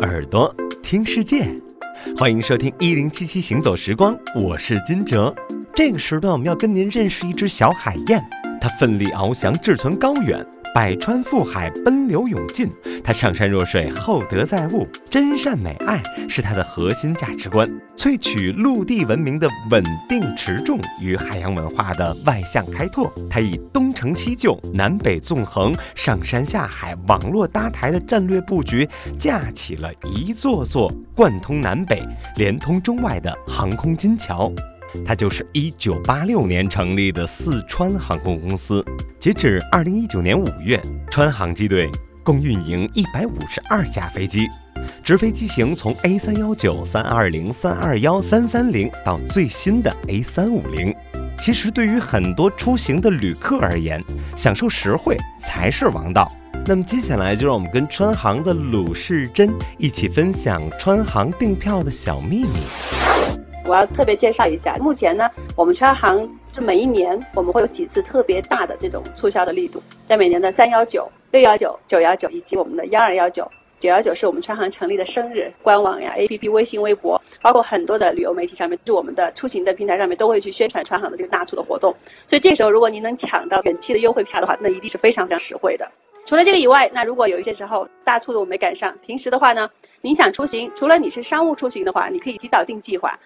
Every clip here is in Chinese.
耳朵听世界，欢迎收听一零七七行走时光，我是金哲。这个时段我们要跟您认识一只小海燕，它奋力翱翔志存高远。百川赴海，奔流勇进。他上善若水，厚德载物，真善美爱是他的核心价值观。萃取陆地文明的稳定持重与海洋文化的外向开拓，他以东成西就、南北纵横、上山下海、网络搭台的战略布局，架起了一座座贯通南北、连通中外的航空金桥。它就是一九八六年成立的四川航空公司。截止二零一九年五月，川航机队共运营一百五十二架飞机，直飞机型从 A 三幺九、三二零、三二幺、三三零到最新的 A 三五零。其实，对于很多出行的旅客而言，享受实惠才是王道。那么，接下来就让我们跟川航的鲁世珍一起分享川航订票的小秘密。我要特别介绍一下，目前呢，我们川航就每一年我们会有几次特别大的这种促销的力度，在每年的三幺九、六幺九、九幺九以及我们的幺二幺九。九幺九是我们川航成立的生日，官网呀、APP、微信、微博，包括很多的旅游媒体上面，就我们的出行的平台上面都会去宣传川航的这个大促的活动。所以这时候，如果您能抢到远期的优惠票的话，那一定是非常非常实惠的。除了这个以外，那如果有一些时候大促的我没赶上，平时的话呢，您想出行，除了你是商务出行的话，你可以提早定计划。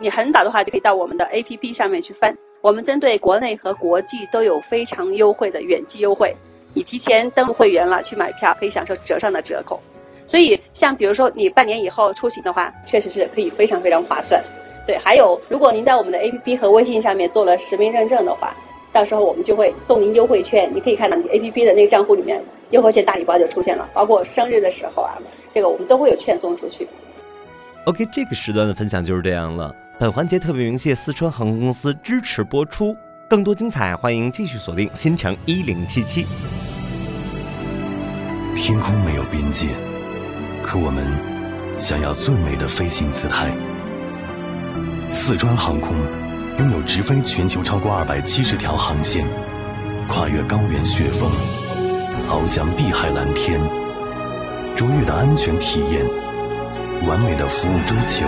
你很早的话就可以到我们的 APP 上面去翻，我们针对国内和国际都有非常优惠的远期优惠。你提前登录会员了去买票，可以享受折上的折扣。所以像比如说你半年以后出行的话，确实是可以非常非常划算。对，还有如果您在我们的 APP 和微信上面做了实名认证的话，到时候我们就会送您优惠券。你可以看到你 APP 的那个账户里面优惠券大礼包就出现了，包括生日的时候啊，这个我们都会有券送出去。OK，这个时段的分享就是这样了。本环节特别鸣谢四川航空公司支持播出，更多精彩欢迎继续锁定新城一零七七。天空没有边界，可我们想要最美的飞行姿态。四川航空拥有直飞全球超过二百七十条航线，跨越高原雪峰，翱翔碧海蓝天，卓越的安全体验，完美的服务追求。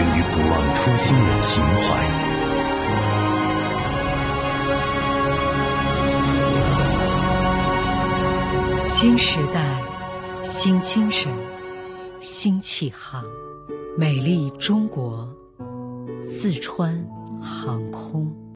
源于不忘初心的情怀。新时代，新精神，新气航，美丽中国，四川航空。